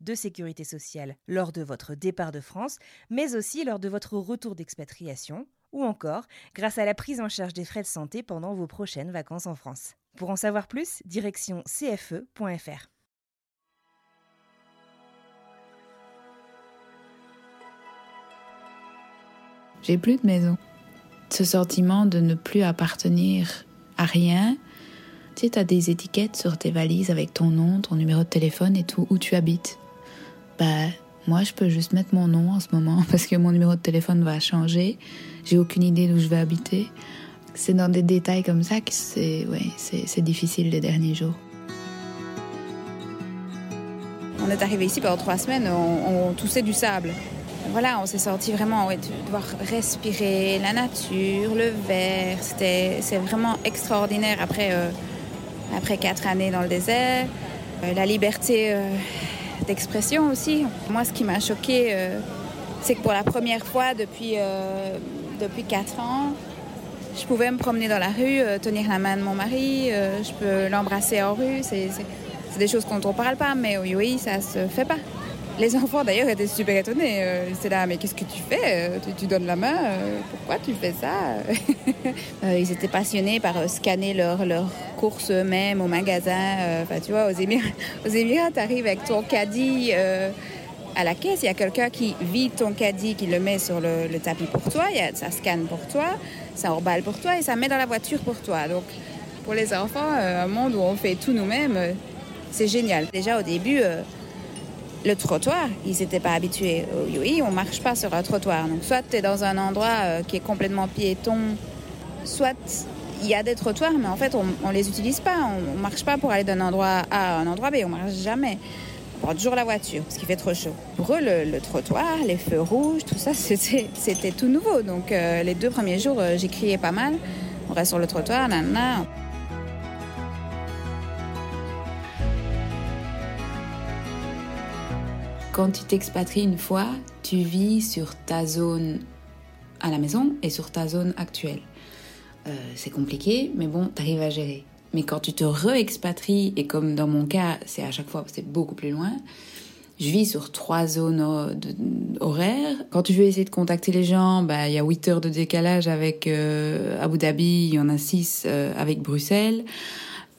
de sécurité sociale lors de votre départ de France, mais aussi lors de votre retour d'expatriation, ou encore grâce à la prise en charge des frais de santé pendant vos prochaines vacances en France. Pour en savoir plus, direction cfe.fr. J'ai plus de maison. Ce sentiment de ne plus appartenir à rien. Tu sais, t'as des étiquettes sur tes valises avec ton nom, ton numéro de téléphone et tout, où tu habites. Bah, moi, je peux juste mettre mon nom en ce moment parce que mon numéro de téléphone va changer. J'ai aucune idée d'où je vais habiter. C'est dans des détails comme ça que c'est difficile les derniers jours. On est arrivé ici pendant trois semaines, on, toussait du sable. Voilà, on s'est sorti vraiment, ouais, de devoir respirer la nature, le verre. C'est vraiment extraordinaire après, euh, après quatre années dans le désert. Euh, la liberté euh, d'expression aussi. Moi, ce qui m'a choqué, euh, c'est que pour la première fois depuis, euh, depuis quatre ans, je pouvais me promener dans la rue, euh, tenir la main de mon mari, je peux l'embrasser en rue. C'est, des choses dont on parle pas, mais oui, oui, ça se fait pas. Les enfants d'ailleurs étaient super étonnés. Euh, Ils étaient là, mais qu'est-ce que tu fais Euh, tu, donnes la main euh, Pourquoi tu fais ça Euh, Ils étaient passionnés par euh, scanner leurs leur courses eux-mêmes au magasin. Euh, Enfin, tu vois, aux Émirats, aux Émirats, t'arrives avec ton caddie. euh, à la caisse, il y a quelqu'un qui vide ton caddie, qui le met sur le, tapis pour toi, ça scanne pour toi, ça emballe pour toi et ça met dans la voiture pour toi. Donc, pour les enfants, euh, un monde où on fait tout nous-mêmes, euh, c'est génial. Déjà au début, euh, le trottoir, ils n'étaient pas habitués. Euh, Oui, on marche pas sur un trottoir. Donc, soit tu es dans un endroit euh, qui est complètement piéton, soit il y a des trottoirs, mais en fait, on, on les utilise pas. On, on marche pas pour aller d'un endroit A à un endroit B. On marche jamais. On prend toujours la voiture parce qu'il fait trop chaud. Pour eux, le, trottoir, les feux rouges, tout ça, c'était tout nouveau. Donc, euh, les deux premiers jours, euh, j'ai crié pas mal. On reste sur le trottoir, nanana. Quand tu t'expatries une fois, tu vis sur ta zone à la maison et sur ta zone actuelle. Euh, c'est compliqué, mais bon, t'arrives à gérer. Mais quand tu te re-expatries, et comme dans mon cas, c'est à chaque fois, c'est beaucoup plus loin, je vis sur trois zones horaires. Quand tu veux essayer de contacter les gens, bah, il y a 8 heures de décalage avec euh, Abu Dhabi, il y en a 6 avec Bruxelles.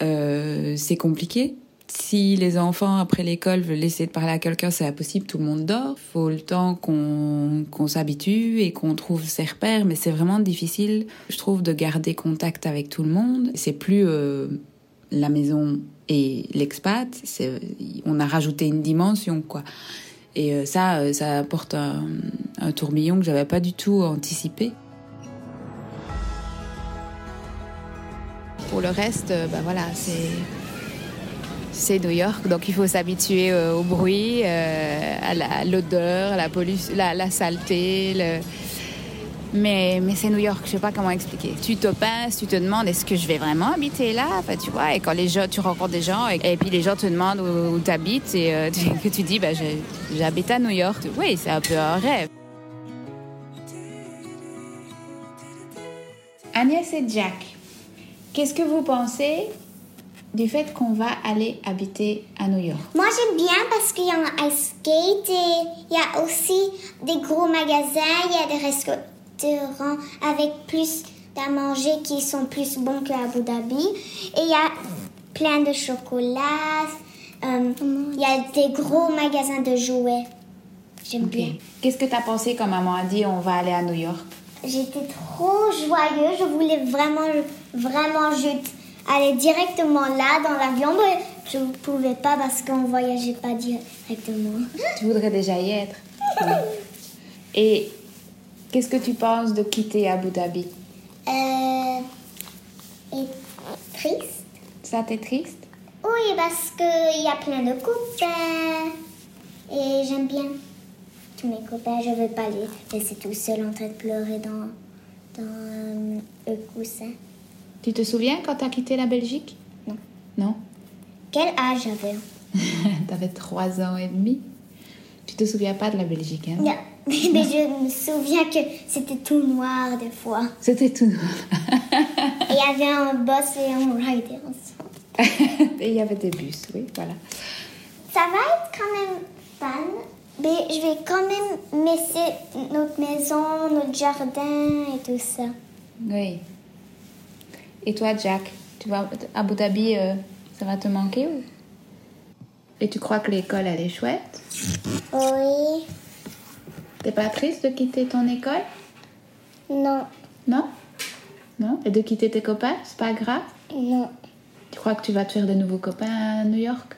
Euh, c'est compliqué. Si les enfants, après l'école, veulent essayer de parler à quelqu'un, c'est impossible, tout le monde dort. faut le temps qu'on s'habitue et qu'on trouve ses repères, mais c'est vraiment difficile, je trouve, de garder contact avec tout le monde. C'est plus euh, la maison et l'expat, on a rajouté une dimension, quoi. Et euh, ça, euh, ça apporte un, tourbillon que j'avais pas du tout anticipé. Pour le reste, bah voilà, c'est c'est New York, donc il faut s'habituer euh, au bruit, euh, à l'odeur, à la, pollution, la, saleté. Le... Mais, mais c'est New York, je sais pas comment expliquer. Tu te pinces, tu te demandes est-ce que je vais vraiment habiter là? Tu vois, Et quand les gens, tu rencontres des gens et, puis les gens te demandent où, tu habites et euh, que tu dis bah, j'habite à New York. Oui, c'est un peu un rêve. Agnès et Jack, qu'est-ce que vous pensez du fait qu'on va aller habiter à New York Moi, j'aime bien parce qu'il y a un ice skate et il y a aussi des gros magasins, il y a des restaurants avec plus à manger qui sont plus bons qu'à Abu Dhabi. Et il y a plein de chocolat. euh, il y a des gros magasins de jouets. J'aime bien. Qu'est-ce que tu as pensé quand maman a dit on va aller à New York? J'étais trop joyeuse. Je voulais vraiment, vraiment juste aller directement là dans l'avion. Mais je ne pouvais pas parce qu'on voyageait pas directement. Tu voudrais déjà y être. Et qu'est-ce que tu penses de quitter Abu Dhabi? Euh, et triste. Ça t'est triste? Oui, parce qu'il y a plein de copains. Et j'aime bien tous mes copains. Je ne veux pas les laisser tout seuls en train de pleurer dans, dans euh, le coussin. Tu te souviens quand t'as quitté la Belgique? Non. Non? Quel âge j'avais? T'avais trois ans et demi? Tu te souviens pas de la Belgique, hein? Non. Mais je me souviens que c'était tout noir des fois. C'était tout noir. Et il y avait un boss et un rider ensemble. et il y avait des bus, oui, voilà. Ça va être quand même fun. Mais je vais quand même laisser notre maison, notre jardin et tout ça. Oui. Et toi, Jack, tu vas à Abu Dhabi, euh, ça va te manquer ou? Et tu crois que l'école, elle est chouette? Oui. T'es pas triste de quitter ton école? Non. Non? Non? Et de quitter tes copains, c'est pas grave? Non. Tu crois que tu vas te faire de nouveaux copains à New York?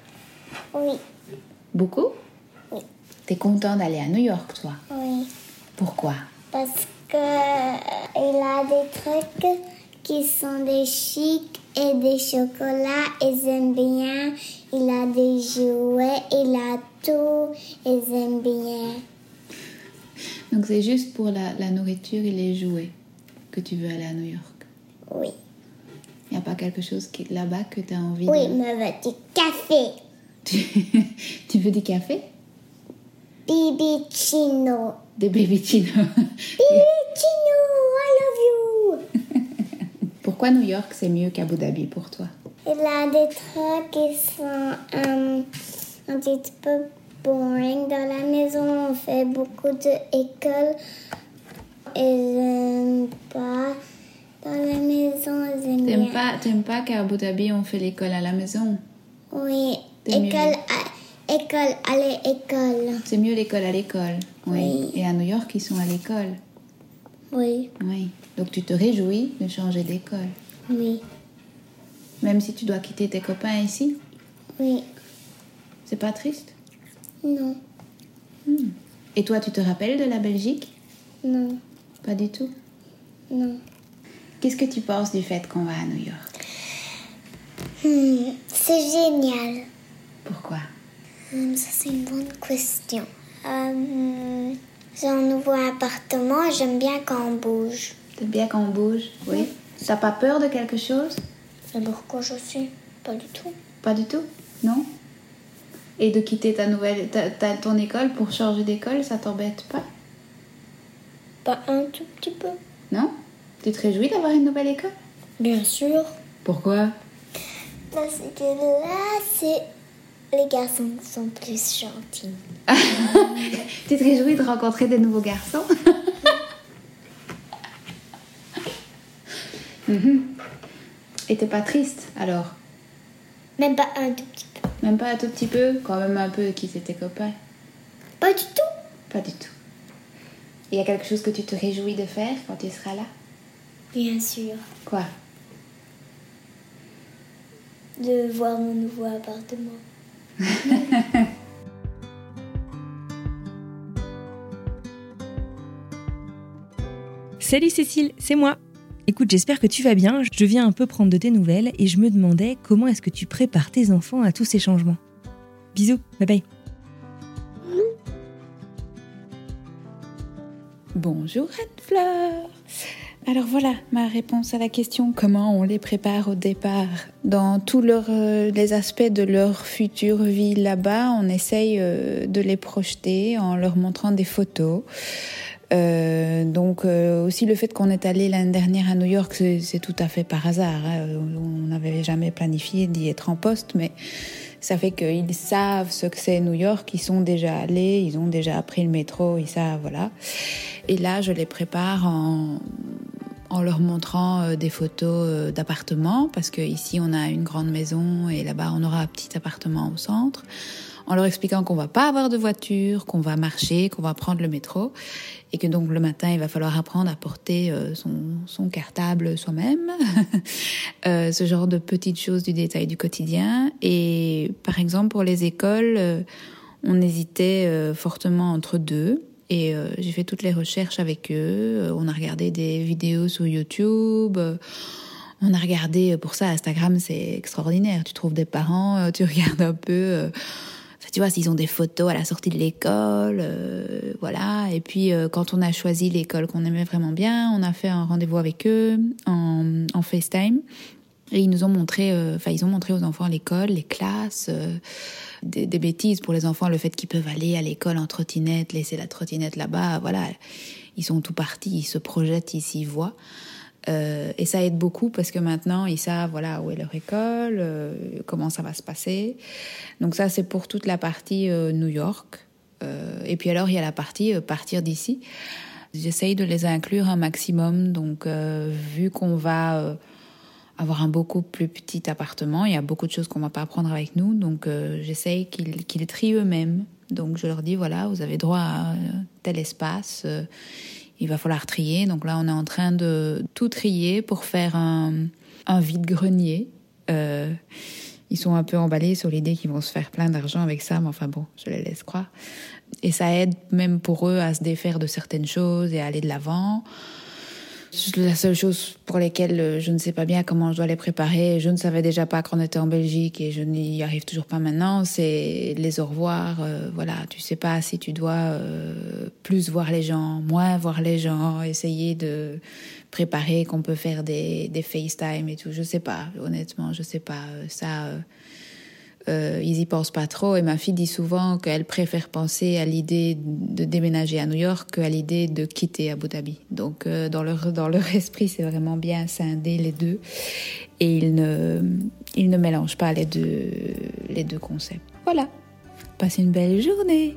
Oui. Beaucoup? Oui. T'es content d'aller à New York, toi? Oui. Pourquoi? Parce que euh, il a des trucs qui sont des chics et des chocolats. Ils aiment bien. Il a des jouets. Il a tout. Ils aiment bien. Donc c'est juste pour la, la nourriture et les jouets que tu veux aller à New York. Oui. Il n'y a pas quelque chose là-bas que tu as envie Oui, de... me veut du café. Tu, tu veux du café? Bibi Chino. Des baby chino. Pourquoi New York c'est mieux qu'Abu Dhabi pour toi? Il a des trucs qui sont euh, un petit peu boring. Dans la maison, on fait beaucoup d'écoles. Et j'aime pas. Dans la maison, j'aime T'aimes pas, t'aimes pas qu'à Abu Dhabi on fait l'école à la maison? Oui, T'aimes école, à, école, allez, école. C'est mieux l'école à l'école. Oui. Oui. Et à New York ils sont à l'école. Oui, Oui. Donc tu te réjouis de changer d'école. oui, Même si tu dois quitter tes copains ici. oui. C'est pas triste Non, Et toi tu te rappelles de la Belgique non, Pas du tout. non. Qu'est-ce que tu penses du fait qu'on va à New York Hmm, c'est génial. Pourquoi Hum, ça, c'est une bonne question. Hum, J'ai un nouveau appartement. J'aime bien quand on bouge. T'aimes bien quand on bouge Oui. T'as pas peur de quelque chose? C'est pourquoi je suis Pas du tout. Pas du tout? Non? Et de quitter ta nouvelle, ta, ta- ton école pour changer d'école, ça t'embête pas? Pas un tout petit peu. Non? Tu te réjouis d'avoir une nouvelle école? Bien sûr. Pourquoi? Parce que là, c'est... Les garçons sont plus gentils. Tu te réjouis de rencontrer des nouveaux garçons? Mhm. Et t'es pas triste alors? Même pas un tout petit peu. Même pas un tout petit peu? Quand même un peu qui tes copains? Pas du tout. Pas du tout. Il y a quelque chose que tu te réjouis de faire quand tu seras là? Bien sûr. Quoi? De voir mon nouveau appartement. Salut Cécile, c'est moi. Écoute, j'espère que tu vas bien. Je viens un peu prendre de tes nouvelles et je me demandais comment est-ce que tu prépares tes enfants à tous ces changements. Bisous, bye bye. Bonjour Anne-Fleur Alors voilà ma réponse à la question comment on les prépare au départ? Dans tous euh, les aspects de leur future vie là-bas, on essaye euh, de les projeter en leur montrant des photos. Euh, donc aussi le fait qu'on est allé l'année dernière à New York, c'est c'est tout à fait par hasard. hein. On n'avait jamais planifié d'y être en poste, mais ça fait qu'ils savent ce que c'est New York, ils sont déjà allés, ils ont déjà pris le métro, ils savent, voilà. Et là, je les prépare en, en leur montrant euh, des photos euh, d'appartements, parce que ici on a une grande maison et là-bas on aura un petit appartement au centre, en leur expliquant qu'on va pas avoir de voiture, qu'on va marcher, qu'on va prendre le métro, et que donc le matin il va falloir apprendre à porter euh, son, son cartable soi-même, euh, ce genre de petites choses du détail du quotidien. Et par exemple pour les écoles, euh, on hésitait fortement entre deux. Et j'ai fait toutes les recherches avec eux. On a regardé des vidéos sur YouTube. On a regardé, pour ça, Instagram, c'est extraordinaire. Tu trouves des parents, tu regardes un peu tu vois, s'ils ont des photos à la sortie de l'école, euh, voilà. Et puis euh, quand on a choisi l'école qu'on aimait vraiment bien, on a fait un rendez-vous avec eux en, FaceTime. Et ils nous ont montré, euh, enfin, ils ont montré aux enfants l'école, les classes, des, des, bêtises pour les enfants, le fait qu'ils peuvent aller à l'école en trottinette, laisser la trottinette là-bas, voilà. Ils sont tout partis, ils se projettent, ils s'y voient. Euh, et ça aide beaucoup parce que maintenant ils savent voilà où est leur école, euh, comment ça va se passer. Donc ça c'est pour toute la partie euh, New York. et puis alors il y a la partie partir d'ici. J'essaye de les inclure un maximum. Donc vu qu'on va avoir un beaucoup plus petit appartement, il y a beaucoup de choses qu'on va pas prendre avec nous. Donc j'essaye qu'ils qu'ils trient eux-mêmes. Donc je leur dis voilà vous avez droit à tel espace il va falloir trier. Donc là, on est en train de tout trier pour faire un, un vide-grenier. Euh, ils sont un peu emballés sur l'idée qu'ils vont se faire plein d'argent avec ça, mais enfin bon, je les laisse croire. Et ça aide même pour eux à se défaire de certaines choses et à aller de l'avant. La seule chose pour lesquelles euh, je ne sais pas bien comment je dois les préparer, je ne savais déjà pas qu'on était en Belgique et je n'y arrive toujours pas maintenant, c'est les au revoir. Euh, voilà, tu sais pas si tu dois euh, plus voir les gens, moins voir les gens, essayer de préparer qu'on peut faire des, des FaceTime et tout. Je sais pas, honnêtement, je sais pas. Ça, ils y pensent pas trop. Et ma fille dit souvent qu'elle préfère penser à l'idée de déménager à New York qu'à l'idée de quitter Abu Dhabi. Donc euh, dans leur dans leur esprit, c'est vraiment bien scindé les deux, et ils ne ils ne mélangent pas les deux les deux concepts. Voilà. Passez une belle journée.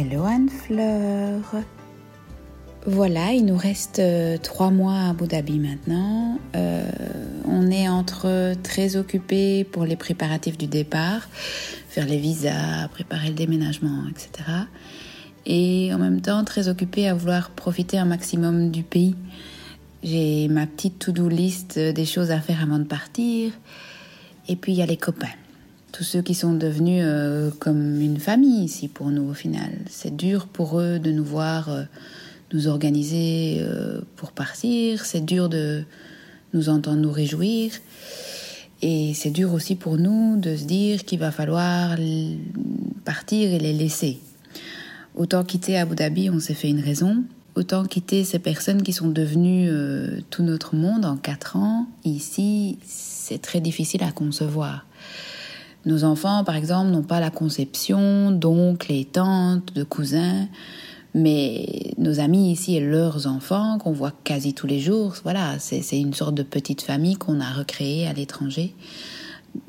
Hello Anne-Fleur. Voilà, il nous reste euh, trois mois à Abu Dhabi maintenant. Euh, on est entre très occupés pour les préparatifs du départ, faire les visas, préparer le déménagement, etc. Et en même temps très occupés à vouloir profiter un maximum du pays. J'ai ma petite to-do list des choses à faire avant de partir. Et puis il y a les copains tous ceux qui sont devenus euh, comme une famille ici pour nous au final. C'est dur pour eux de nous voir euh, nous organiser euh, pour partir, c'est dur de nous entendre nous réjouir. Et c'est dur aussi pour nous de se dire qu'il va falloir partir et les laisser. Autant quitter Abu Dhabi, on s'est fait une raison. Autant quitter ces personnes qui sont devenues tout notre monde en quatre ans, ici, c'est très difficile à concevoir. Nos enfants, par exemple, n'ont pas la conception d'oncles et tantes, de cousins, mais nos amis ici et leurs enfants, qu'on voit quasi tous les jours, voilà, c'est une sorte de petite famille qu'on a recréée à l'étranger.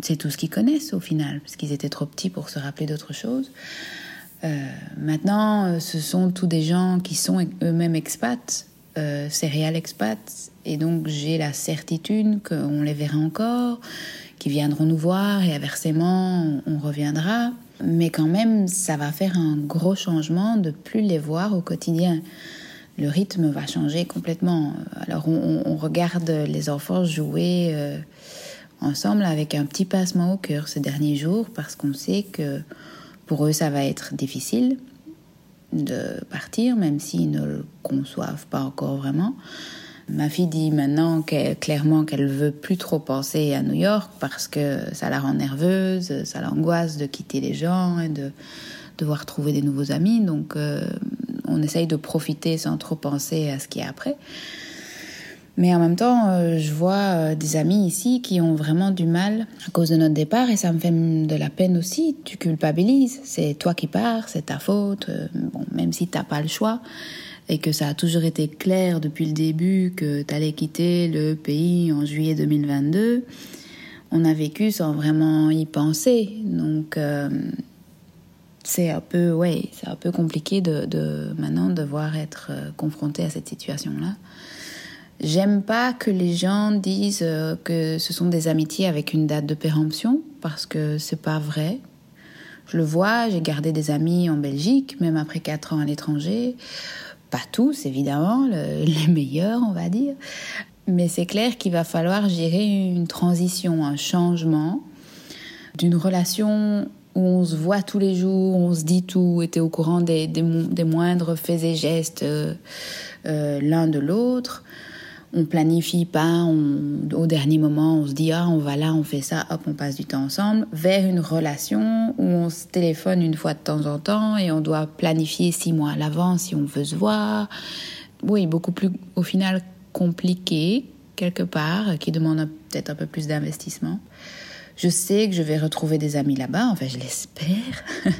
C'est tout ce qu'ils connaissent au final, parce qu'ils étaient trop petits pour se rappeler d'autre chose. Euh, maintenant, ce sont tous des gens qui sont eux-mêmes expats, euh, céréales expats, et donc j'ai la certitude qu'on les verra encore, qui viendront nous voir et inversement, on reviendra. Mais quand même, ça va faire un gros changement de plus les voir au quotidien. Le rythme va changer complètement. Alors on, regarde les enfants jouer euh, ensemble avec un petit passement au cœur ces derniers jours parce qu'on sait que pour eux ça va être difficile de partir, même s'ils ne le conçoivent pas encore vraiment. Ma fille dit maintenant clairement qu'elle veut plus trop penser à New York parce que ça la rend nerveuse, ça l'angoisse de quitter les gens et de devoir trouver des nouveaux amis. Donc euh, on essaye de profiter sans trop penser à ce qui est après. Mais en même temps, euh, je vois euh, des amis ici qui ont vraiment du mal à cause de notre départ et ça me fait de la peine aussi. Tu culpabilises, c'est toi qui pars, c'est ta faute. bon, même si t'as pas le choix et que ça a toujours été clair depuis le début que tu allais quitter le pays en juillet 2022, on a vécu sans vraiment y penser. Donc, euh, c'est un peu, ouais, c'est un peu compliqué de, de maintenant devoir être euh, confronté à cette situation-là. J'aime pas que les gens disent euh, que ce sont des amitiés avec une date de péremption parce que c'est pas vrai. Je le vois, j'ai gardé des amis en Belgique, même après quatre ans à l'étranger. Pas tous, évidemment, les meilleurs, on va dire. Mais c'est clair qu'il va falloir gérer une transition, un changement d'une relation où on se voit tous les jours, on se dit tout, était au courant des, des, moindres faits et gestes euh, euh, l'un de l'autre. On planifie pas, au dernier moment, on se dit ah on va là, on fait ça, hop, on passe du temps ensemble, vers une relation où on se téléphone une fois de temps en temps et on doit planifier six mois à l'avance si on veut se voir. Oui, beaucoup plus au final compliqué quelque part, qui demande peut-être un peu plus d'investissement. Je sais que je vais retrouver des amis là-bas, enfin je l'espère.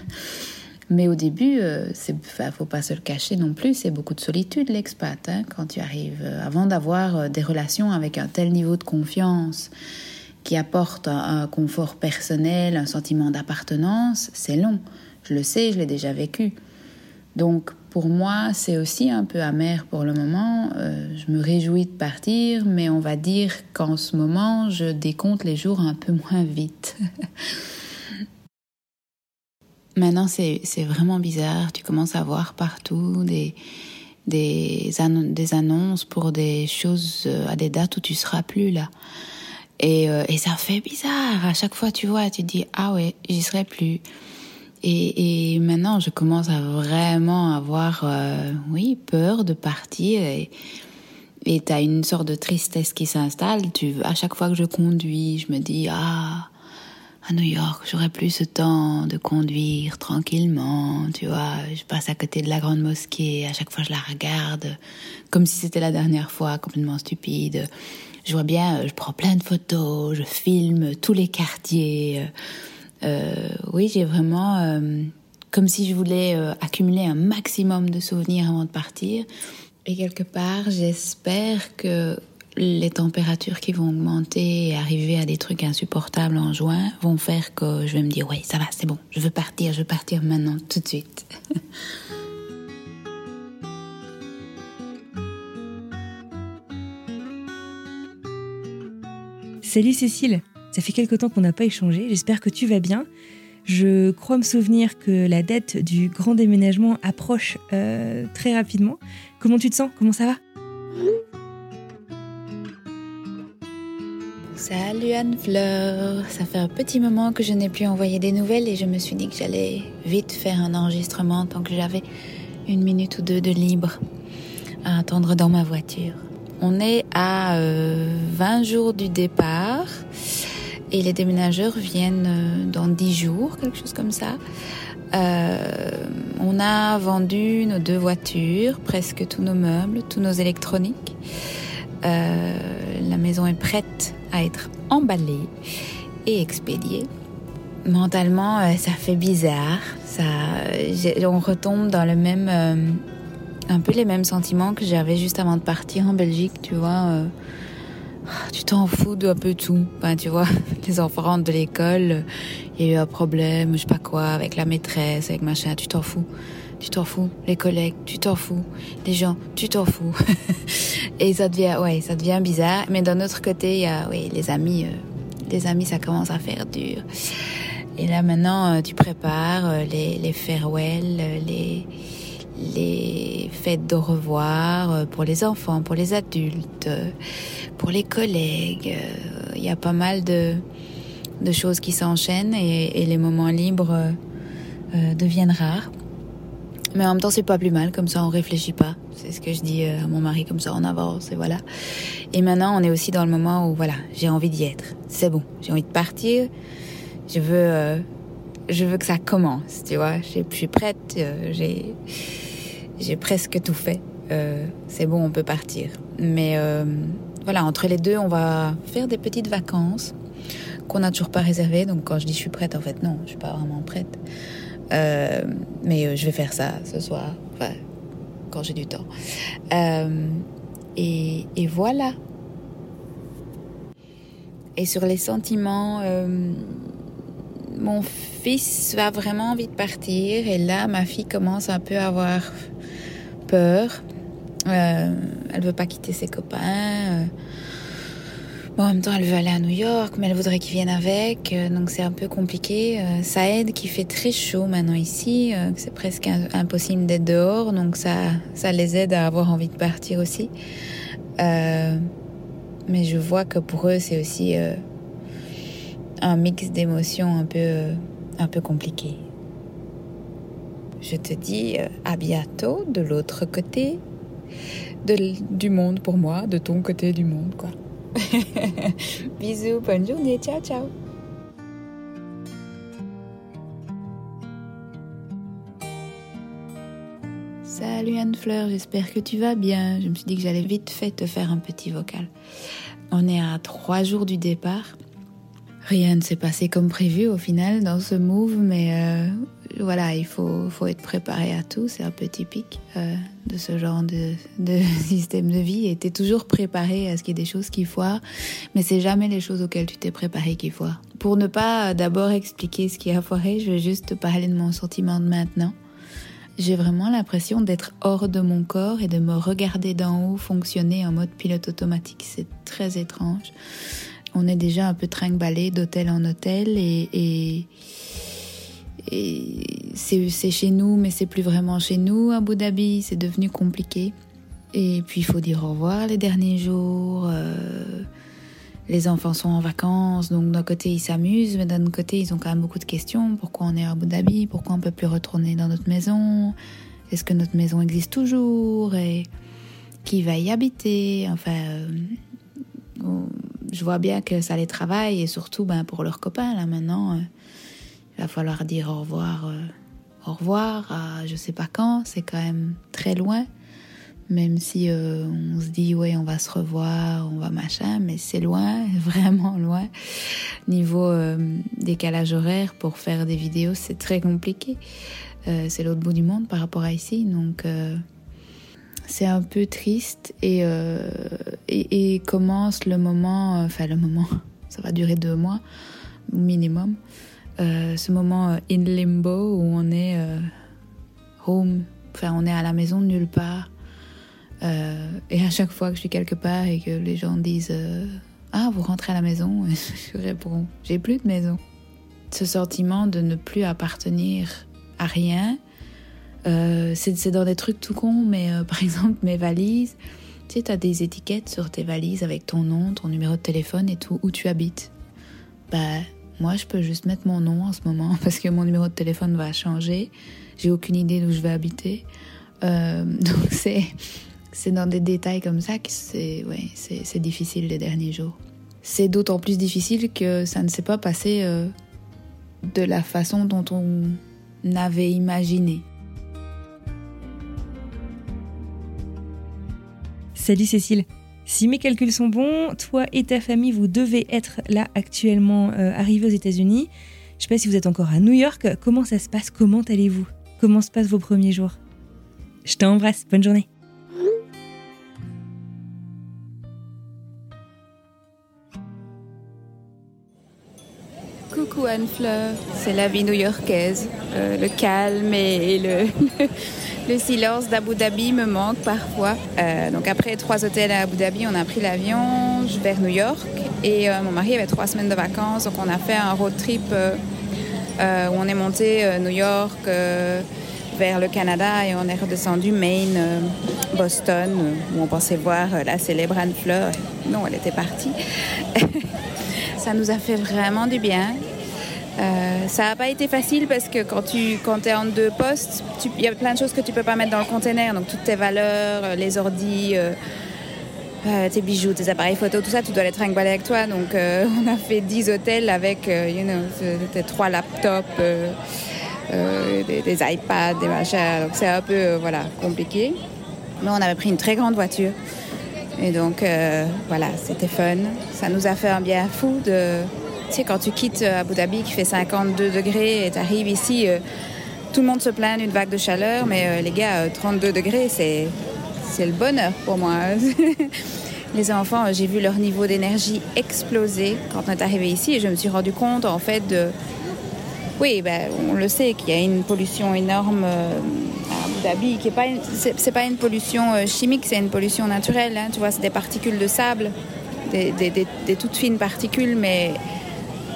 Mais au début, euh, c'est, faut pas se le cacher non plus, c'est beaucoup de solitude l'expat hein, quand tu arrives. Euh, avant d'avoir euh, des relations avec un tel niveau de confiance qui apporte un, confort personnel, un sentiment d'appartenance, c'est long. Je le sais, je l'ai déjà vécu. Donc pour moi, c'est aussi un peu amer pour le moment. je me réjouis de partir, mais on va dire qu'en ce moment, je décompte les jours un peu moins vite. Maintenant, c'est vraiment bizarre. Tu commences à voir partout des, des, des annonces pour des choses euh, à des dates où tu seras plus là. Et, euh, et ça fait bizarre. À chaque fois, tu vois, tu te dis, ah ouais, j'y serai plus. Et, et, maintenant, je commence à vraiment avoir, euh, oui, peur de partir. Et tu as une sorte de tristesse qui s'installe. Tu, à chaque fois que je conduis, je me dis, ah, à New York, j'aurais plus ce temps de conduire tranquillement, tu vois. Je passe à côté de la grande mosquée, à chaque fois je la regarde, comme si c'était la dernière fois, complètement stupide. Je vois bien, je prends plein de photos, je filme tous les quartiers. Euh, oui, j'ai vraiment, euh, comme si je voulais euh, accumuler un maximum de souvenirs avant de partir. Et quelque part, j'espère que les températures qui vont augmenter et arriver à des trucs insupportables en juin vont faire que je vais me dire oui ça va c'est bon je veux partir je veux partir maintenant tout de suite Salut Cécile, ça fait quelque temps qu'on n'a pas échangé, j'espère que tu vas bien. Je crois me souvenir que la date du grand déménagement approche euh, très rapidement. Comment tu te sens? Comment ça va? Salut Anne-Fleur, ça fait un petit moment que je n'ai plus envoyé des nouvelles et je me suis dit que j'allais vite faire un enregistrement tant que j'avais une minute ou deux de libre à attendre dans ma voiture. On est à 20 euh, jours du départ et les déménageurs viennent euh, dans 10 jours, quelque chose comme ça. Euh, on a vendu nos deux voitures, presque tous nos meubles, tous nos électroniques. La maison est prête à être emballé et expédié. Mentalement, euh, ça fait bizarre. Ça, on retombe dans le même, euh, un peu les mêmes sentiments que j'avais juste avant de partir en Belgique, tu vois. Euh, tu t'en fous d'un peu tout. Enfin, tu vois, les enfants rentrent de l'école, il y a eu un problème, je sais pas quoi, avec la maîtresse, avec machin, tu t'en fous tu t'en fous. Les collègues, tu t'en fous. Les gens, tu t'en fous. et ça devient, ouais, ça devient bizarre. Mais d'un autre côté, il y a, oui, les amis, euh, les amis, ça commence à faire dur. Et là, maintenant, euh, tu prépares euh, les, les farewells, les, les fêtes de revoir pour les enfants, pour les adultes, pour les collègues. Il y a pas mal de, de choses qui s'enchaînent et, et, les moments libres deviennent rares. Mais en même temps, c'est pas plus mal, comme ça on réfléchit pas. C'est ce que je dis euh, à mon mari, comme ça on avance et voilà. Et maintenant, on est aussi dans le moment où voilà, j'ai envie d'y être. C'est bon, j'ai envie de partir. Je veux, euh, je veux que ça commence, tu vois. Je suis prête, euh, j'ai, j'ai presque tout fait. c'est bon, on peut partir. Mais voilà, entre les deux, on va faire des petites vacances qu'on n'a toujours pas réservées. Donc quand je dis je suis prête, en fait non, je suis pas vraiment prête. Euh, mais euh, je vais faire ça ce soir, quand j'ai du temps. Euh, et, voilà. Et sur les sentiments, mon fils a vraiment envie de partir et là, ma fille commence un peu à avoir peur. Euh, elle veut pas quitter ses copains. En même temps, elle veut aller à New York, mais elle voudrait qu'ils viennent avec, euh, donc c'est un peu compliqué. Euh, ça aide qu'il fait très chaud maintenant ici, euh, c'est presque impossible d'être dehors, donc ça, ça les aide à avoir envie de partir aussi. mais je vois que pour eux, c'est aussi un mix d'émotions un peu, un peu compliqué. Je te dis à bientôt de l'autre côté de, du monde pour moi, de ton côté du monde, quoi. Bisous, bonne journée, ciao ciao. Salut Anne-Fleur, j'espère que tu vas bien. Je me suis dit que j'allais vite fait te faire un petit vocal. On est à trois jours du départ. Rien ne s'est passé comme prévu au final dans ce move, mais euh, voilà, il faut, faut être préparé à tout. C'est un peu typique euh, de ce genre de, de système de vie. Et t'es toujours préparé à ce qu'il y ait des choses qui foirent, mais c'est jamais les choses auxquelles tu t'es préparé qui foirent. Pour ne pas d'abord expliquer ce qui a foiré, je vais juste te parler de mon sentiment de maintenant. J'ai vraiment l'impression d'être hors de mon corps et de me regarder d'en haut fonctionner en mode pilote automatique. C'est très étrange. On est déjà un peu trinque d'hôtel en hôtel et et c'est chez nous, mais c'est plus vraiment chez nous. Abu Dhabi, c'est devenu compliqué. Et puis il faut dire au revoir les derniers jours. Euh, les enfants sont en vacances, donc d'un côté ils s'amusent, mais d'un autre côté ils ont quand même beaucoup de questions. Pourquoi on est à Abu Dhabi? Pourquoi on peut plus retourner dans notre maison? Est-ce que notre maison existe toujours? Et qui va y habiter? Enfin, euh, je vois bien que ça les travaille et surtout ben, pour leurs copains là maintenant. Euh, il va falloir dire au revoir, euh, au revoir à je sais pas quand, c'est quand même très loin. Même si euh, on se dit ouais on va se revoir, on va machin, mais c'est loin, vraiment loin. Niveau euh, décalage horaire pour faire des vidéos, c'est très compliqué. c'est l'autre bout du monde par rapport à ici, donc c'est un peu triste et, et, commence le moment, enfin le moment, ça va durer deux mois minimum, euh, ce moment euh, in limbo où on est euh, home, enfin on est à la maison nulle part. et à chaque fois que je suis quelque part et que les gens disent Ah, vous rentrez à la maison Je réponds J'ai plus de maison. Ce sentiment de ne plus appartenir à rien, c'est dans des trucs tout cons, mais par exemple mes valises, tu sais, tu as des étiquettes sur tes valises avec ton nom, ton numéro de téléphone et tout, où tu habites. Bah, moi, je peux juste mettre mon nom en ce moment parce que mon numéro de téléphone va changer. J'ai aucune idée d'où je vais habiter. Euh, donc c'est c'est dans des détails comme ça que c'est ouais, c'est difficile les derniers jours. C'est d'autant plus difficile que ça ne s'est pas passé euh, de la façon dont on avait imaginé. Salut Cécile. Si mes calculs sont bons, toi et ta famille, vous devez être là actuellement euh, arrivés aux États-Unis. Je sais pas si vous êtes encore à New York. Comment ça se passe? Comment allez-vous? Comment se passent vos premiers jours? Je t'embrasse. Bonne journée. Coucou Anne-Fleur, c'est la vie new-yorkaise, euh, le calme et le, le silence d'Abu Dhabi me manque parfois. Euh, donc après trois hôtels à Abu Dhabi, on a pris l'avion vers New York et euh, mon mari avait trois semaines de vacances, donc on a fait un road trip euh, où on est monté New York vers le Canada et on est redescendu Maine, Boston, où on pensait voir la célèbre Anne Fleur. Non, elle était partie. Ça nous a fait vraiment du bien. Euh, ça n'a pas été facile parce que quand tu quand es en deux postes, il y a plein de choses que tu peux pas mettre dans le container. Donc toutes tes valeurs, euh, les ordis, euh, tes bijoux, tes appareils photo, tout ça, tu dois les trimballer avec toi. Donc on a fait 10 hôtels avec you know, trois laptops, des, des, iPads, des machins. Donc c'est un peu voilà compliqué. Mais on avait pris une très grande voiture. Et donc voilà, c'était fun. Ça nous a fait un bien fou de tu sais, quand tu quittes euh, Abu Dhabi qui fait 52 degrés et tu arrives ici, euh, tout le monde se plaint d'une vague de chaleur, mais euh, les gars, 32 degrés, c'est, c'est le bonheur pour moi. les enfants, j'ai vu leur niveau d'énergie exploser quand on est arrivé ici et je me suis rendu compte en fait de, Oui, ben, on le sait qu'il y a une pollution énorme à Abu Dhabi, qui est pas, une- c'est pas une pollution chimique, c'est une pollution naturelle. hein. tu vois, c'est des particules de sable, des toutes fines particules, mais,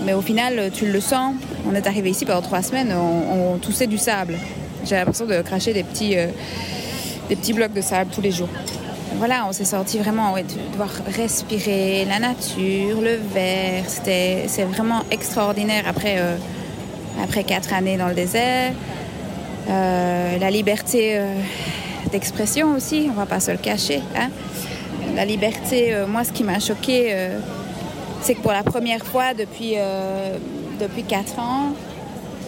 mais au final, tu le sens. On est arrivé ici pendant trois semaines, on, toussait du sable. J'ai l'impression de cracher des petits, euh, des petits blocs de sable tous les jours. Voilà, on s'est senti vraiment, ouais, de devoir respirer la nature, le verre. C'est vraiment extraordinaire après, euh, après quatre années dans le désert. Euh, la liberté d'expression aussi, on va pas se le cacher. hein. La liberté, moi, ce qui m'a choqué, c'est que pour la première fois depuis, euh, depuis quatre ans,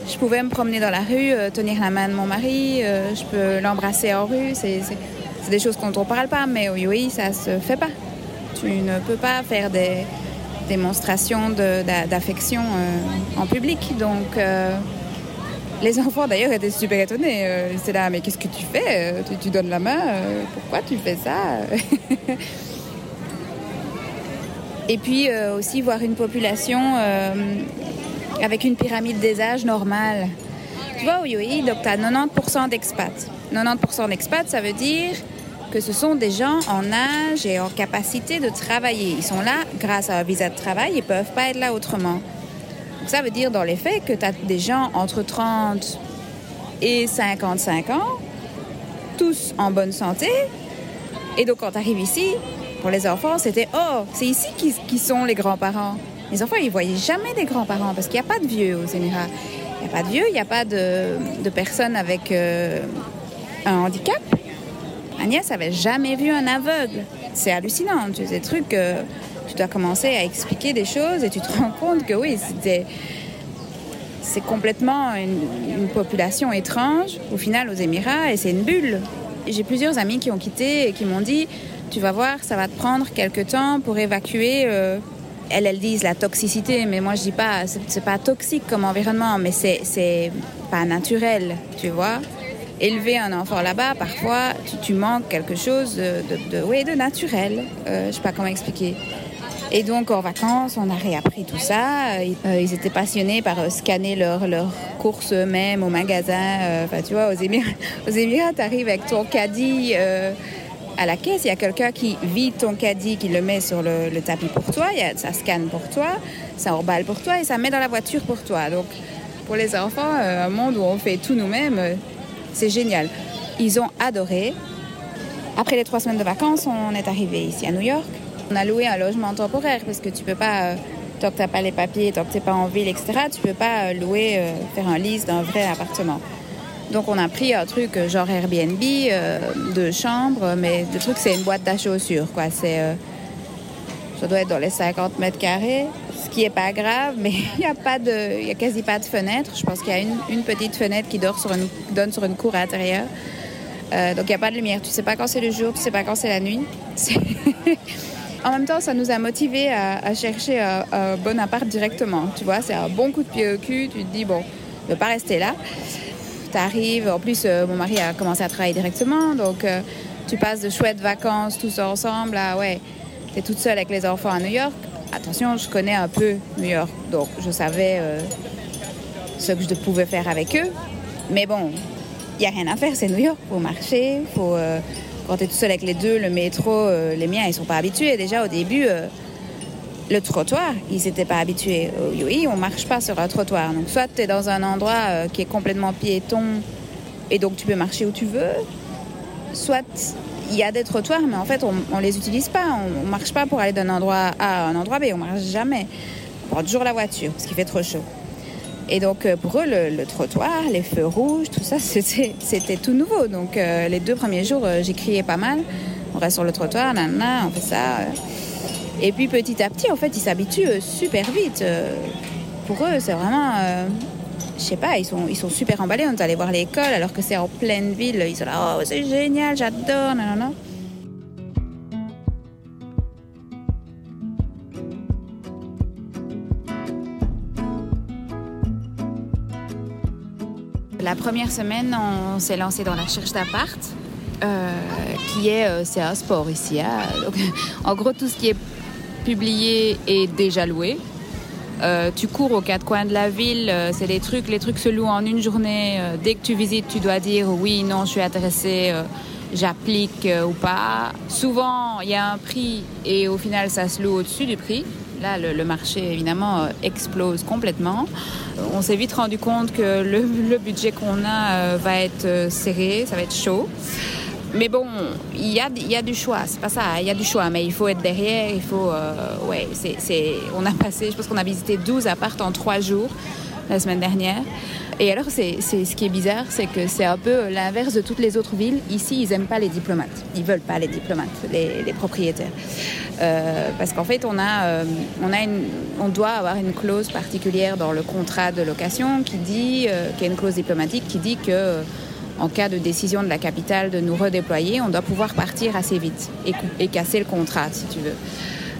je pouvais me promener dans la rue, euh, tenir la main de mon mari, euh, je peux l'embrasser en rue. C'est, des choses dont on parle pas, mais oui, oui, ça se fait pas. Tu ne peux pas faire des démonstrations d'affection en public. Donc, les enfants d'ailleurs étaient super étonnés. Euh, c'est là, mais qu'est-ce que tu fais? Tu, donnes la main Pourquoi tu fais ça? Et puis euh, aussi voir une population euh, avec une pyramide des âges normale. Tu vois, au donc tu as 90% d'expats. 90% d'expats, ça veut dire que ce sont des gens en âge et en capacité de travailler. Ils sont là grâce à un visa de travail, ils ne peuvent pas être là autrement. Donc ça veut dire dans les faits que tu as des gens entre 30 et 55 ans, tous en bonne santé. Et donc quand tu arrives ici, pour les enfants, c'était Oh, c'est ici qui, sont les grands-parents. Les enfants, ils ne voyaient jamais des grands-parents parce qu'il n'y a pas de vieux aux Émirats. Il n'y a pas de vieux, il n'y a pas de, de personnes avec euh, un handicap. Agnès avait jamais vu un aveugle. C'est hallucinant. Tu sais, des trucs, euh, tu dois commencer à expliquer des choses et tu te rends compte que oui, c'est complètement une population étrange au final aux Émirats et c'est une bulle. J'ai plusieurs amis qui ont quitté et qui m'ont dit tu vas voir, ça va te prendre quelques temps pour évacuer. euh, elles, disent la toxicité, mais moi je dis pas, c'est pas toxique comme environnement, mais c'est pas naturel, tu vois. Élever un enfant là-bas, parfois tu, manques quelque chose de, de, naturel. Euh, je sais pas comment expliquer. Et donc en vacances, on a réappris tout ça. Euh, ils étaient passionnés par euh, scanner leurs leurs courses eux-mêmes au magasin. Euh, Enfin, tu vois, aux Émirats, aux Émirats, tu arrives avec ton caddie euh, à la caisse. Il y a quelqu'un qui vide ton caddie, qui le met sur le, tapis pour toi. Ça scanne pour toi, ça emballe pour toi et ça met dans la voiture pour toi. Donc pour les enfants, euh, un monde où on fait tout nous-mêmes, euh, c'est génial. Ils ont adoré. Après les trois semaines de vacances, on est arrivé ici à New York. On a loué un logement temporaire parce que tu peux pas, euh, tant que tu n'as pas les papiers, tant que tu n'es pas en ville, etc., tu peux pas louer, faire un lease d'un vrai appartement. Donc on a pris un truc euh, genre Airbnb, euh, deux chambres, mais le truc c'est une boîte à chaussures, quoi. C'est, euh, ça doit être dans les 50 mètres carrés, ce qui est pas grave, mais il n'y a pas de, il y a quasi pas de fenêtre. Je pense qu'il y a une, petite fenêtre qui donne sur une cour intérieure. Donc il n'y a pas de lumière. Tu sais pas quand c'est le jour, tu sais pas quand c'est la nuit. En même temps, ça nous a motivés à, chercher un, un bon appart directement. Tu vois, c'est un bon coup de pied au cul. Tu te dis, bon, ne pas rester là. Tu en plus, euh, mon mari a commencé à travailler directement. Donc, euh, tu passes de chouettes vacances tous ensemble à, ouais, tu es toute seule avec les enfants à New York. Attention, je connais un peu New York. Donc, je savais euh, ce que je pouvais faire avec eux. Mais bon, il n'y a rien à faire, c'est New York. faut marcher, faut, quand tu es tout seul avec les deux, le métro, les miens, ils sont pas habitués. Déjà, au début, le trottoir, ils n'étaient pas habitués. Au UAE, on marche pas sur un trottoir. Donc, soit tu es dans un endroit euh, qui est complètement piéton et donc tu peux marcher où tu veux, soit il y a des trottoirs, mais en fait, on, on les utilise pas. On, on marche pas pour aller d'un endroit A à un endroit B. On marche jamais. On prend toujours la voiture parce qu'il fait trop chaud. Et donc euh, pour eux, le, trottoir, les feux rouges, tout ça, c'était tout nouveau. Donc euh, les deux premiers jours, euh, j'ai crié pas mal. On reste sur le trottoir, nanana, on fait ça. Et puis petit à petit, en fait, ils s'habituent euh, super vite. Euh, Pour eux, c'est vraiment, euh, je sais pas, ils sont, ils sont super emballés. On est allé voir l'école alors que c'est en pleine ville. Ils sont là, oh c'est génial, j'adore, nanana. La première semaine, on s'est lancé dans la recherche d'appart, euh, qui est, c'est un sport ici. hein. En gros, tout ce qui est publié est déjà loué. Euh, tu cours aux quatre coins de la ville, euh, c'est des trucs, les trucs se louent en une journée. Euh, dès que tu visites, tu dois dire oui, non, je suis intéressé, j'applique ou pas. Souvent, il y a un prix et au final, ça se loue au-dessus du prix. Là, le, marché, évidemment, explose complètement. On s'est vite rendu compte que le budget qu'on a va être serré, ça va être chaud. Mais bon, il y a, y a du choix, c'est pas ça, il y a du choix, mais il faut être derrière, il faut... Euh, ouais, c'est, on a passé, je pense qu'on a visité 12 appartes en 3 jours la semaine dernière. Et alors, ce qui est bizarre, c'est que c'est un peu l'inverse de toutes les autres villes. Ici, ils n'aiment pas les diplomates. Ils veulent pas les diplomates, les, propriétaires. Euh, parce qu'en fait, on, a, euh, on, a une, on doit avoir une clause particulière dans le contrat de location qui dit, qui est une clause diplomatique qui dit que en cas de décision de la capitale de nous redéployer, on doit pouvoir partir assez vite et, casser le contrat, si tu veux.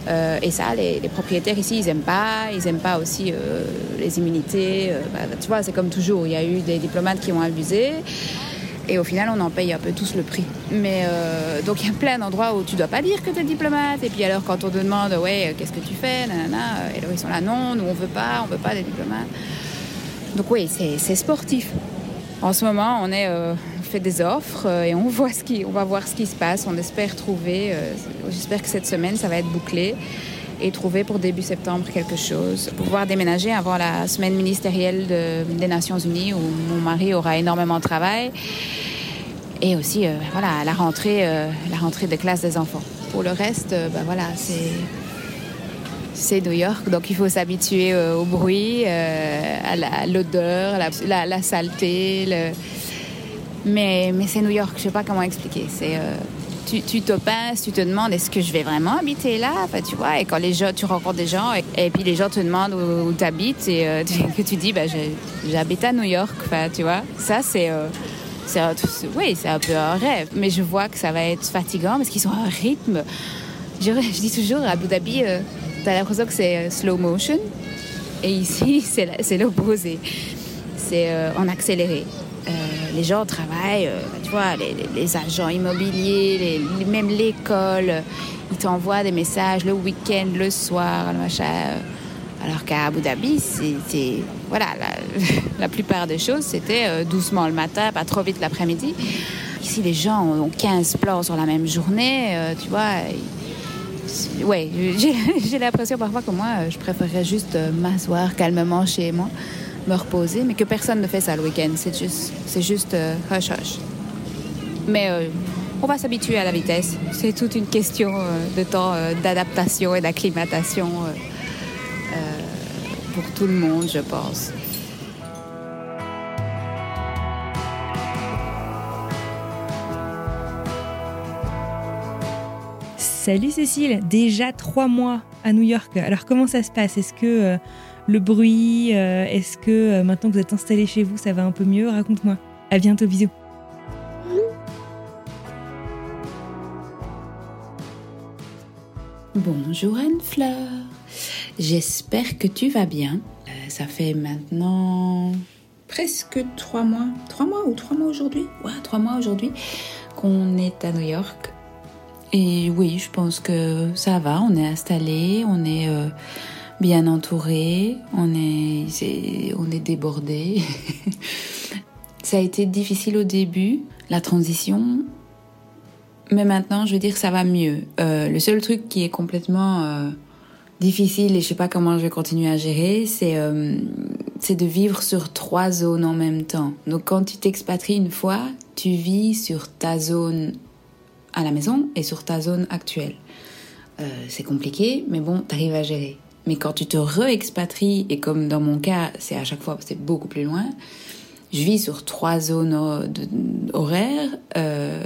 Euh, et ça, les, propriétaires ici, ils n'aiment pas. Ils n'aiment pas aussi euh, les immunités. Euh, bah, tu vois, c'est comme toujours. Il y a eu des diplomates qui ont abusé. Et au final, on en paye un peu tous le prix. Mais donc, il y a plein d'endroits où tu dois pas dire que tu es diplomate. Et puis alors, quand on te demande, ouais, qu'est-ce que tu fais? Et alors, ils sont là, non, nous, on veut pas, on veut pas des diplomates. Donc oui, c'est sportif. En ce moment, on, est, euh, fait des offres euh, et on, voit ce qui, on va voir ce qui se passe. On espère trouver, euh, j'espère que cette semaine, ça va être bouclé et trouver pour début septembre quelque chose. Pouvoir déménager avant la semaine ministérielle des Nations Unies où mon mari aura énormément de travail. Et aussi, voilà, la rentrée, la rentrée de classe des enfants. Pour le reste, ben voilà, c'est c'est New York, donc il faut s'habituer euh, au bruit, euh, à l'odeur, la, la, saleté. Mais, c'est New York, je sais pas comment expliquer. Euh, tu, te pinces, tu te demandes est-ce que je vais vraiment habiter là? Enfin, tu vois et quand les gens tu rencontres des gens et, puis les gens te demandent où, tu habites et que tu dis bah, j'habite à New York enfin tu vois ça c'est oui c'est un peu un rêve mais je vois que ça va être fatigant parce qu'ils ont un rythme je, dis toujours à Abu Dhabi as l'impression que c'est euh, slow motion? Et ici, c'est l'opposé. C'est euh, en accéléré. Euh, les gens travaillent, tu vois, les, agents immobiliers, même l'école, ils t'envoient des messages le week-end, le soir, machin. Alors qu'à Abu Dhabi, c'est voilà, la, plupart des choses, c'était doucement le matin, pas trop vite l'après-midi. Ici, les gens ont 15 plans sur la même journée, tu vois ouais, j'ai l'impression parfois que moi, je préférerais juste euh, m'asseoir calmement chez moi, me reposer, mais que personne ne fait ça le week-end. C'est juste, euh, hush hush. Mais euh, on va s'habituer à la vitesse. C'est toute une question de temps d'adaptation et d'acclimatation pour tout le monde, je pense. Salut Cécile, déjà trois mois à New York. Alors comment ça se passe? Est-ce que euh, le bruit, euh, est-ce que euh, maintenant que vous êtes installé chez vous, ça va un peu mieux? Raconte-moi. À bientôt, bisous. Bonjour Anne-Fleur. J'espère que tu vas bien. ça fait maintenant presque trois mois, trois mois ou trois mois aujourd'hui? Ouais, trois mois aujourd'hui qu'on est à New York et oui, je pense que ça va, on est installé, on est euh, bien entouré, on est, on est débordé. ça a été difficile au début, la transition, mais maintenant, je veux dire, ça va mieux. Euh, le seul truc qui est complètement euh, difficile et je sais pas comment je vais continuer à gérer, c'est c'est de vivre sur trois zones en même temps. Donc quand tu t'expatries une fois, tu vis sur ta zone à la maison et sur ta zone actuelle. Euh, c'est compliqué, mais bon, t'arrives à gérer. Mais quand tu te re-expatries, et comme dans mon cas, c'est à chaque fois, c'est beaucoup plus loin, je vis sur trois zones horaires, euh,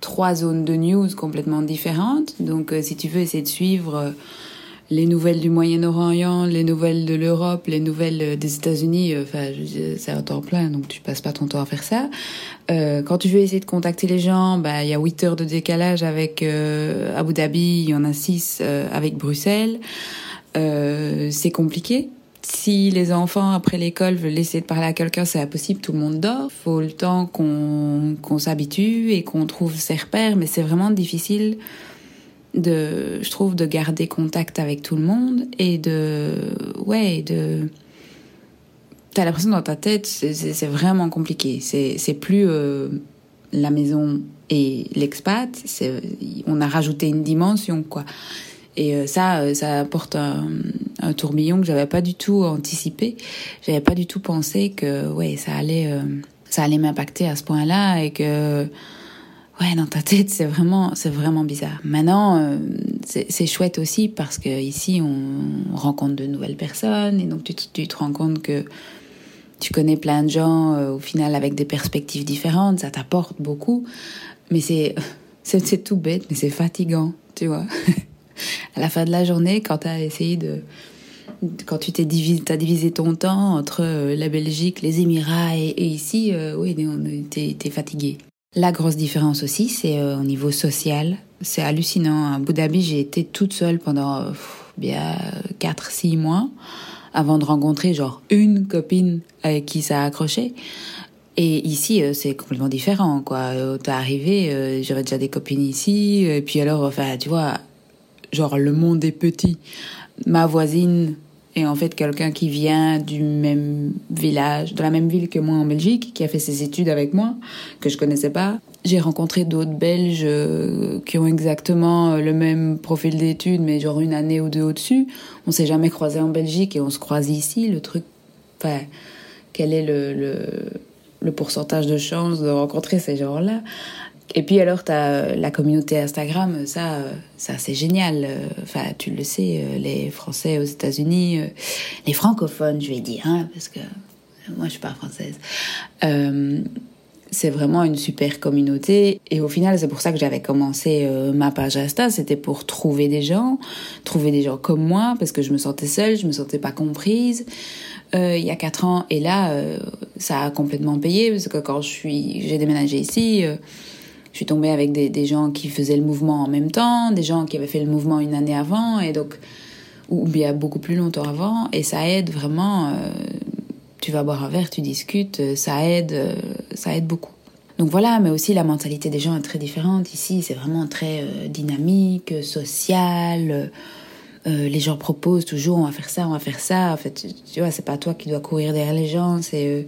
trois zones de news complètement différentes. Donc, euh, si tu veux essayer de suivre les nouvelles du Moyen-Orient, les nouvelles de l'Europe, les nouvelles euh, des États-Unis, euh, enfin, c'est un temps plein, donc tu passes pas ton temps à faire ça. Euh, quand tu veux essayer de contacter les gens, bah il y a 8 heures de décalage avec euh, Abu Dhabi, il y en a 6 avec Bruxelles. c'est compliqué. Si les enfants après l'école veulent essayer de parler à quelqu'un, c'est impossible, tout le monde dort. Faut le temps qu'on qu'on s'habitue et qu'on trouve ses repères, mais c'est vraiment difficile de, je trouve, de garder contact avec tout le monde et de, ouais, de, t'as l'impression dans ta tête, c'est vraiment compliqué. C'est plus euh, la maison et l'expat, on a rajouté une dimension, quoi. Et euh, ça, euh, ça apporte un, tourbillon que j'avais pas du tout anticipé. J'avais pas du tout pensé que, ouais, ça allait, ça allait m'impacter à ce point-là et que, ouais, dans ta tête, c'est vraiment, c'est vraiment bizarre. Maintenant, c'est chouette aussi parce que ici, on rencontre de nouvelles personnes et donc tu, tu te rends compte que tu connais plein de gens euh, au final avec des perspectives différentes, ça t'apporte beaucoup. Mais c'est, c'est, tout bête, mais c'est fatigant, tu vois. à la fin de la journée, quand tu as essayé de. Quand tu t'es divisé, as divisé ton temps entre euh, la Belgique, les Émirats et, ici, euh, oui, t'es es fatigué. La grosse différence aussi, c'est au niveau social. C'est hallucinant. À Abu j'ai été toute seule pendant bien 4-6 mois avant de rencontrer genre une copine avec qui ça a accroché. Et ici, euh, c'est complètement différent, quoi. Euh, t'es arrivé, euh, j'avais déjà des copines ici, et puis alors, enfin, tu vois, genre le monde est petit. Ma voisine est en fait quelqu'un qui vient du même village, de la même ville que moi en Belgique, qui a fait ses études avec moi, que je connaissais pas. J'ai rencontré d'autres Belges euh, qui ont exactement euh, le même profil d'études, mais genre une année ou deux au-dessus. On s'est jamais croisé en Belgique et on se croise ici. Le truc, enfin, quel est le pourcentage de chance de rencontrer ces gens-là? Et puis alors, as euh, la communauté Instagram, ça, ça c'est génial. Enfin, tu le sais, les Français aux États-Unis, les francophones, je vais dire, hein, parce que moi, je suis pas française. Euh, c'est vraiment une super communauté. Et au final, c'est pour ça que j'avais commencé euh, ma page Insta. C'était pour trouver des gens, trouver des gens comme moi, parce que je me sentais seule, je me sentais pas comprise. Euh, il y a quatre ans, et là, euh, ça a complètement payé, parce que quand je suis, j'ai déménagé ici, je suis tombée avec des, gens qui faisaient le mouvement en même temps, des gens qui avaient fait le mouvement une année avant, et donc, ou bien beaucoup plus longtemps avant, et ça aide vraiment tu vas boire un verre, tu discutes, euh, ça aide, euh, ça aide beaucoup. Donc voilà, mais aussi la mentalité des gens est très différente. Ici, c'est vraiment très euh, dynamique, social. les gens proposent toujours, on va faire ça, on va faire ça. En fait, tu vois, c'est pas toi qui dois courir derrière les gens. C'est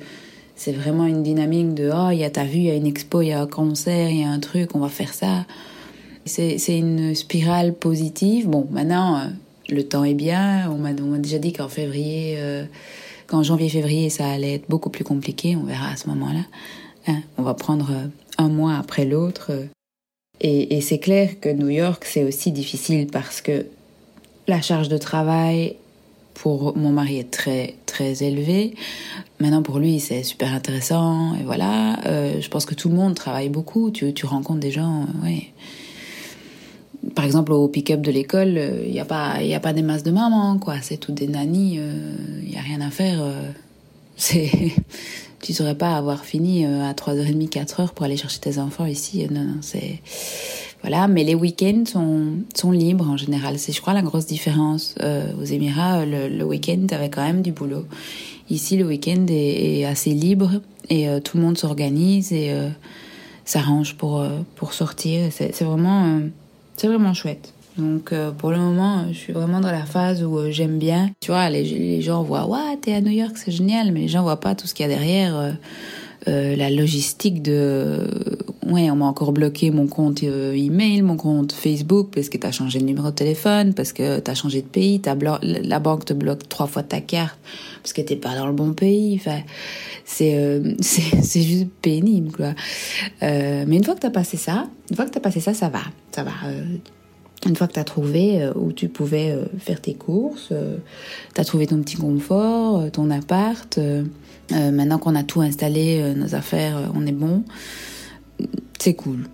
c'est vraiment une dynamique de oh, il y a ta vue, il y a une expo, il y a un concert, il y a un truc, on va faire ça. C'est une spirale positive. Bon, maintenant, le temps est bien. On m'a déjà dit qu'en février qu'en janvier-février, ça allait être beaucoup plus compliqué, on verra à ce moment-là. Hein. on va prendre euh, un mois après l'autre. Et, c'est clair que New York, c'est aussi difficile parce que la charge de travail pour mon mari est très très élevée. Maintenant pour lui c'est super intéressant et voilà. Euh, je pense que tout le monde travaille beaucoup. Tu, tu rencontres des gens, euh, ouais par exemple, au pick-up de l'école, il euh, n'y a, pas, y a pas des masses de mamans, quoi. C'est tout des nannies, il euh, n'y a rien à faire. Euh. c'est tu saurais pas avoir fini à 3h30, 4h pour aller chercher tes enfants ici. Non, non, c'est... Voilà, mais les week-ends sont, sont libres en général. C'est, je crois, la grosse différence. aux Émirats, le, week-end, avait quand même du boulot. Ici, le week-end est, assez libre et tout le monde s'organise et s'arrange pour, pour sortir. C'est, vraiment c'est vraiment chouette. Donc euh, pour le moment, je suis vraiment dans la phase où euh, j'aime bien. Tu vois, les, les gens voient, ouais, t'es à New York, c'est génial, mais les gens voient pas tout ce qu'il y a derrière. Euh, la logistique de ouais on m'a encore bloqué mon compte email mon compte Facebook parce que t'as changé de numéro de téléphone parce que t'as changé de pays la banque te bloque trois fois ta carte parce que t'es pas dans le bon pays. Enfin c'est c'est c'est juste pénible quoi. Mais une fois que t'as passé ça une fois que t'as passé ça ça va ça va une fois que tu as trouvé où tu pouvais faire tes courses, tu as trouvé ton petit confort, ton appart, euh, maintenant qu'on a tout installé, euh, nos affaires, euh, on est bon. C'est cool.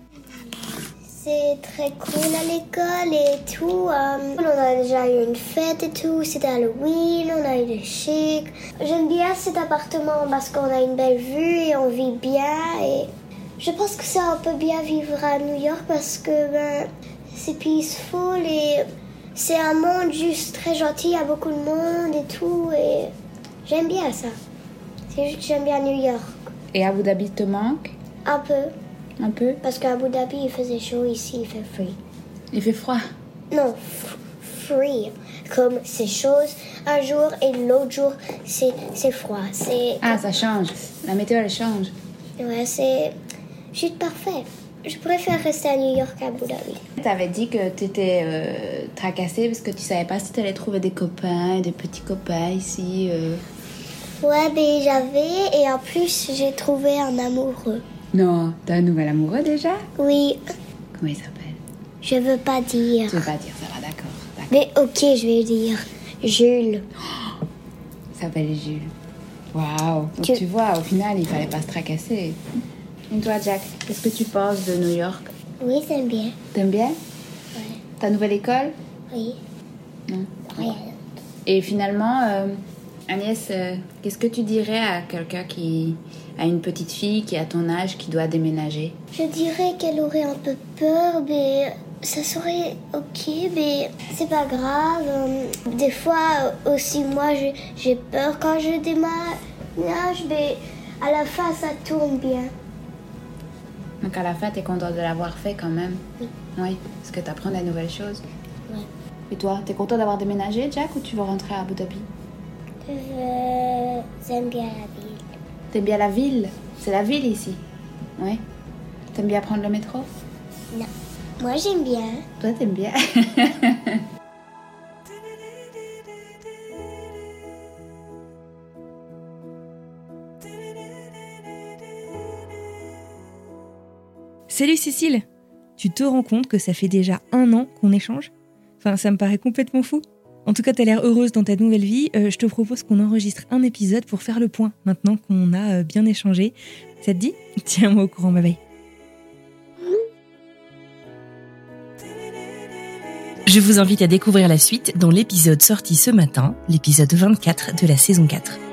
C'est très cool à l'école et tout. on a déjà eu une fête et tout. C'était Halloween, on a eu des chic. J'aime bien cet appartement parce qu'on a une belle vue et on vit bien. Et je pense que c'est un peu bien vivre à New York parce que ben, c'est peaceful et c'est un monde juste très gentil. Il y a beaucoup de monde et tout. Et j'aime bien ça. C'est juste que j'aime bien New York. Et Abu Dhabi te manque? Un peu. Un peu Parce qu'à Abu Dhabi, il faisait chaud, ici, il fait froid. Il fait froid non, free. Comme c'est chose un jour et l'autre jour c'est c'est froid. C'est Ah, ça change. La météo, elle change. ouais, c'est juste parfait. Je préfère rester à New York qu'à Abu Dhabi. T'avais dit que t'étais euh, tracassée parce que tu savais pas si t'allais trouver des copains, des petits copains ici. euh. Ouais, mais j'avais et en plus j'ai trouvé un amoureux. Non, t'as un nouvel amoureux déjà Oui, Comment il s'appelle je veux pas dire. Tu veux pas dire, ça va, d'accord. Mais ok, je vais dire Jules. Il s'appelle Jules. Waouh Donc Tu- tu vois, au final, il fallait pas se tracasser. Et toi, Jack, qu'est-ce que tu penses de New York Oui, c'est bien. T'aimes bien Ouais. Ta nouvelle école Oui. Non. Rien. Et finalement, euh, Agnès, euh, qu'est-ce que tu dirais à quelqu'un qui a une petite fille qui a ton âge qui doit déménager Je dirais qu'elle aurait un peu peur, mais ça serait ok, mais c'est pas grave. Euh, Des fois aussi, moi, j'ai- peur quand je déménage, mais à la fin, ça tourne bien. Donc à la fin, t'es content de l'avoir fait quand même Oui. Oui, parce que t'apprends des nouvelles choses. Ouais. Et toi, t'es content d'avoir déménagé, Jack, ou tu veux rentrer à Abu Dhabi? Je- J'aime bien la. T'aimes bien la ville C'est la ville ici Oui. T'aimes bien prendre le métro? Non. Moi, j'aime bien. Toi, t'aimes bien Salut Cécile Tu te rends compte que ça fait déjà un an qu'on échange? Enfin, ça me paraît complètement fou. En tout cas, t'as l'air heureuse dans ta nouvelle vie. Euh, je te propose qu'on enregistre un épisode pour faire le point, maintenant qu'on a euh, bien échangé. Ça te dit? Tiens-moi au courant, bye bye. Je vous invite à découvrir la suite dans l'épisode sorti ce matin, l'épisode 24 de la saison 4.